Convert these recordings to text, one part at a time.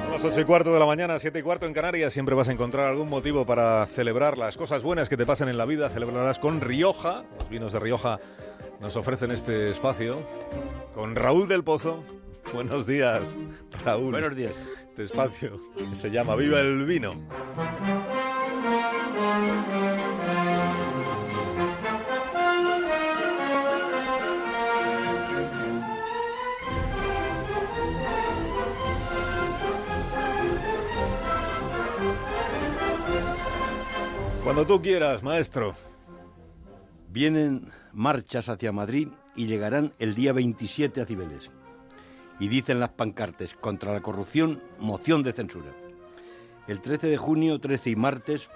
Son las ocho y cuarto de la mañana, siete y cuarto en Canarias. Siempre vas a encontrar algún motivo para celebrar las cosas buenas que te pasan en la vida. Celebrarás con Rioja. Los vinos de Rioja nos ofrecen este espacio. Con Raúl del Pozo. Buenos días, Raúl. Buenos días. Este espacio que se llama Viva el Vino. Cuando tú quieras, maestro. Vienen marchas hacia Madrid y llegarán el día 27 a Cibeles. Y dicen las pancartes, contra la corrupción, moción de censura. El 13 de junio, 13 y martes,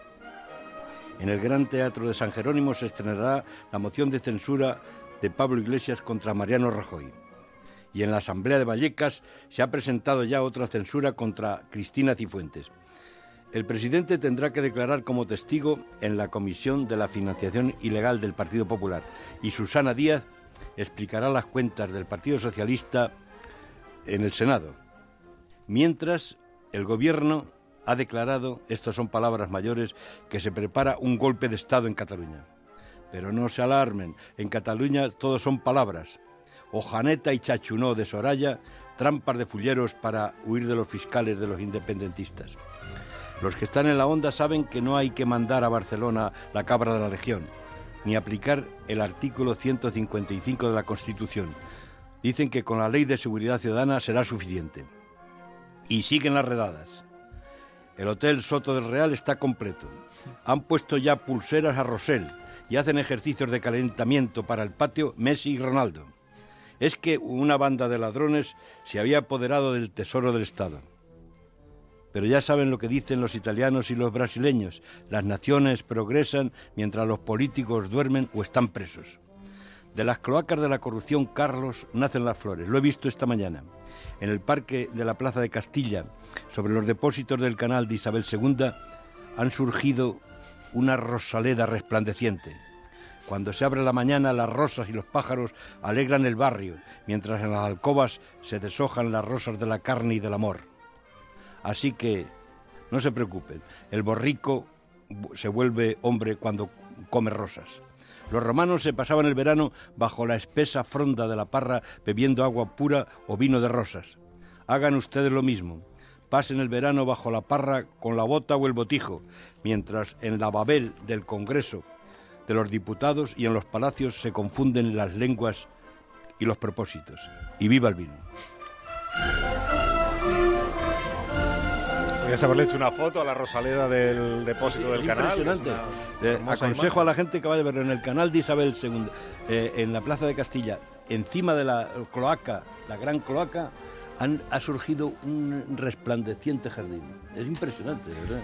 en el Gran Teatro de San Jerónimo se estrenará la moción de censura de Pablo Iglesias contra Mariano Rajoy. Y en la Asamblea de Vallecas se ha presentado ya otra censura contra Cristina Cifuentes. El presidente tendrá que declarar como testigo en la Comisión de la Financiación Ilegal del Partido Popular y Susana Díaz explicará las cuentas del Partido Socialista en el Senado. Mientras, el Gobierno ha declarado, estas son palabras mayores, que se prepara un golpe de Estado en Cataluña. Pero no se alarmen, en Cataluña todo son palabras. Ojaneta y chachunó de Soraya, trampas de fulleros para huir de los fiscales de los independentistas. Los que están en la onda saben que no hay que mandar a Barcelona la cabra de la Legión, ni aplicar el artículo 155 de la Constitución. Dicen que con la ley de seguridad ciudadana será suficiente. Y siguen las redadas. El Hotel Soto del Real está completo. Han puesto ya pulseras a Rosell y hacen ejercicios de calentamiento para el patio Messi y Ronaldo. Es que una banda de ladrones se había apoderado del tesoro del Estado. Pero ya saben lo que dicen los italianos y los brasileños. Las naciones progresan mientras los políticos duermen o están presos. De las cloacas de la corrupción, Carlos, nacen las flores. Lo he visto esta mañana. En el parque de la Plaza de Castilla, sobre los depósitos del canal de Isabel II, han surgido una rosaleda resplandeciente. Cuando se abre la mañana, las rosas y los pájaros alegran el barrio, mientras en las alcobas se deshojan las rosas de la carne y del amor. Así que no se preocupen, el borrico se vuelve hombre cuando come rosas. Los romanos se pasaban el verano bajo la espesa fronda de la parra bebiendo agua pura o vino de rosas. Hagan ustedes lo mismo. Pasen el verano bajo la parra con la bota o el botijo, mientras en la babel del Congreso de los diputados y en los palacios se confunden las lenguas y los propósitos. Y viva el vino. Podrías haberle hecho una foto a la Rosaleda del depósito Sí, del canal. impresionante. Eh, aconsejo imagen. a la gente que vaya a verlo en el canal de Isabel II, eh, en la Plaza de Castilla, encima de la cloaca, la gran cloaca, han, ha surgido un resplandeciente jardín. Es impresionante, de verdad.